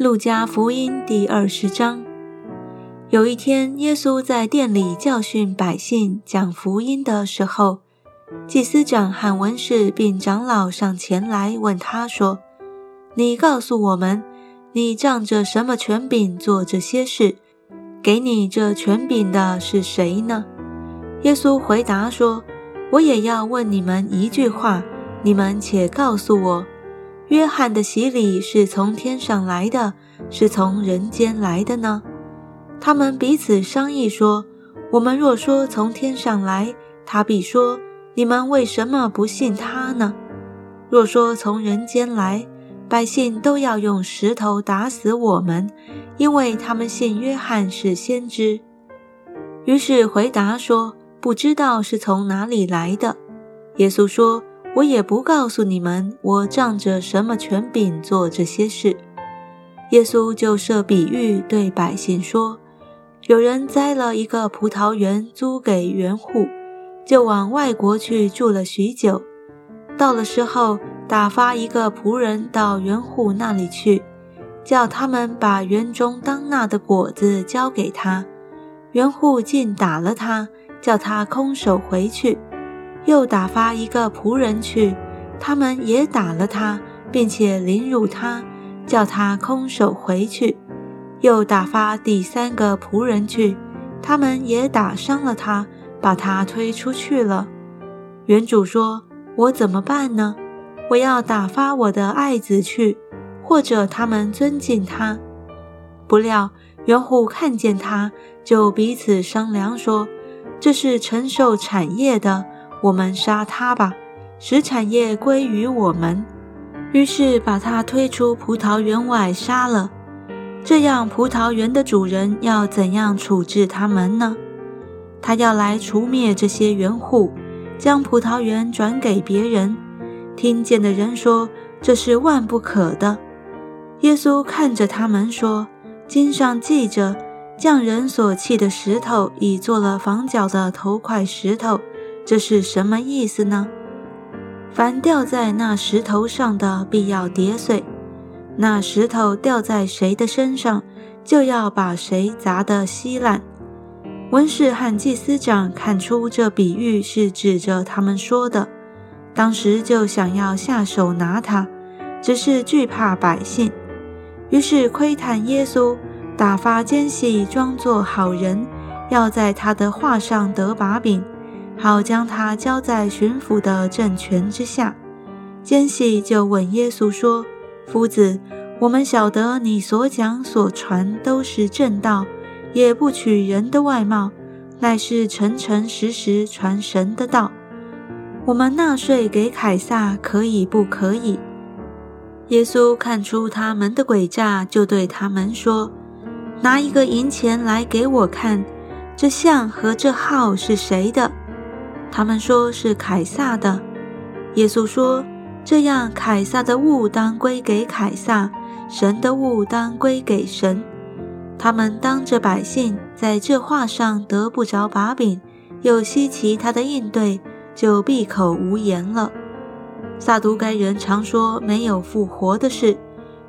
路加福音第二十章。有一天，耶稣在店里教训百姓、讲福音的时候，祭司长和文士并长老上前来问他说：“你告诉我们，你仗着什么权柄做这些事？给你这权柄的是谁呢？”耶稣回答说：“我也要问你们一句话，你们且告诉我。”约翰的洗礼是从天上来的，是从人间来的呢？他们彼此商议说：“我们若说从天上来，他必说：你们为什么不信他呢？若说从人间来，百姓都要用石头打死我们，因为他们信约翰是先知。”于是回答说：“不知道是从哪里来的。”耶稣说。我也不告诉你们，我仗着什么权柄做这些事。耶稣就设比喻对百姓说：有人栽了一个葡萄园，租给园户，就往外国去住了许久。到了时候，打发一个仆人到园户那里去，叫他们把园中当纳的果子交给他。园户竟打了他，叫他空手回去。又打发一个仆人去，他们也打了他，并且凌辱他，叫他空手回去。又打发第三个仆人去，他们也打伤了他，把他推出去了。原主说：“我怎么办呢？我要打发我的爱子去，或者他们尊敬他。”不料园户看见他，就彼此商量说：“这是承受产业的。”我们杀他吧，使产业归于我们。于是把他推出葡萄园外杀了。这样，葡萄园的主人要怎样处置他们呢？他要来除灭这些园户，将葡萄园转给别人。听见的人说：“这是万不可的。”耶稣看着他们说：“经上记着，匠人所砌的石头，已做了房角的头块石头。”这是什么意思呢？凡掉在那石头上的，必要跌碎；那石头掉在谁的身上，就要把谁砸得稀烂。文士和祭司长看出这比喻是指着他们说的，当时就想要下手拿他，只是惧怕百姓，于是窥探耶稣，打发奸细装作好人，要在他的话上得把柄。好将他交在巡抚的政权之下。奸细就问耶稣说：“夫子，我们晓得你所讲所传都是正道，也不取人的外貌，乃是诚诚实实传神的道。我们纳税给凯撒可以不可以？”耶稣看出他们的诡诈，就对他们说：“拿一个银钱来给我看，这像和这号是谁的？”他们说是凯撒的。耶稣说：“这样，凯撒的物当归给凯撒，神的物当归给神。”他们当着百姓在这话上得不着把柄，又稀奇他的应对，就闭口无言了。撒都该人常说没有复活的事，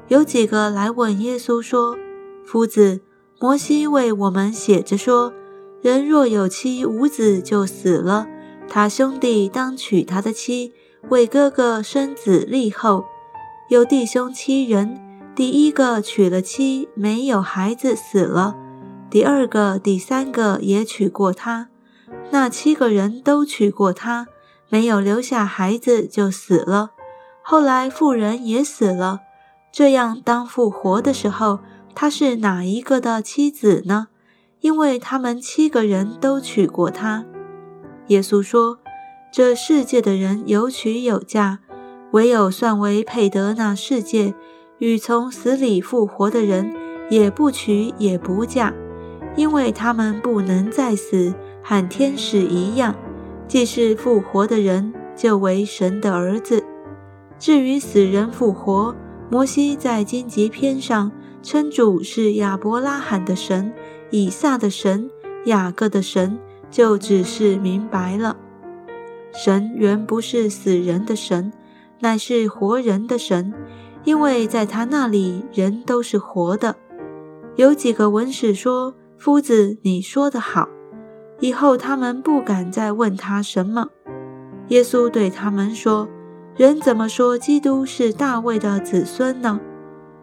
有几个来问耶稣说：“夫子，摩西为我们写着说，人若有妻无子，就死了。”他兄弟当娶他的妻，为哥哥生子立后。有弟兄七人，第一个娶了妻，没有孩子，死了；第二个、第三个也娶过他，那七个人都娶过他，没有留下孩子，就死了。后来妇人也死了。这样，当复活的时候，他是哪一个的妻子呢？因为他们七个人都娶过他。耶稣说：“这世界的人有娶有嫁，唯有算为配得那世界与从死里复活的人，也不娶也不嫁，因为他们不能再死，和天使一样。既是复活的人，就为神的儿子。至于死人复活，摩西在荆棘篇上称主是亚伯拉罕的神、以撒的神、雅各的神。”就只是明白了，神原不是死人的神，乃是活人的神。因为在他那里人都是活的。有几个文士说：“夫子，你说得好。”以后他们不敢再问他什么。耶稣对他们说：“人怎么说基督是大卫的子孙呢？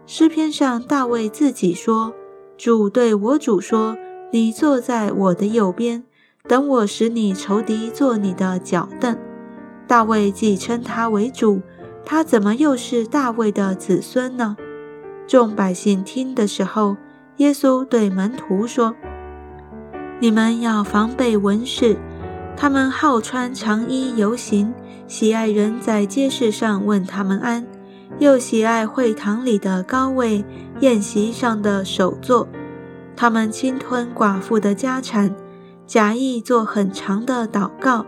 诗篇上大卫自己说：‘主对我主说，你坐在我的右边，等我使你仇敌做你的脚凳。’大卫既称他为主，他怎么又是大卫的子孙呢？”众百姓听的时候，耶稣对门徒说：“你们要防备文士。”他们好穿长衣游行，喜爱人在街市上问他们安，又喜爱会堂里的高位、宴席上的首座。他们侵吞寡妇的家产，假意做很长的祷告。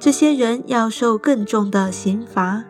这些人要受更重的刑罚。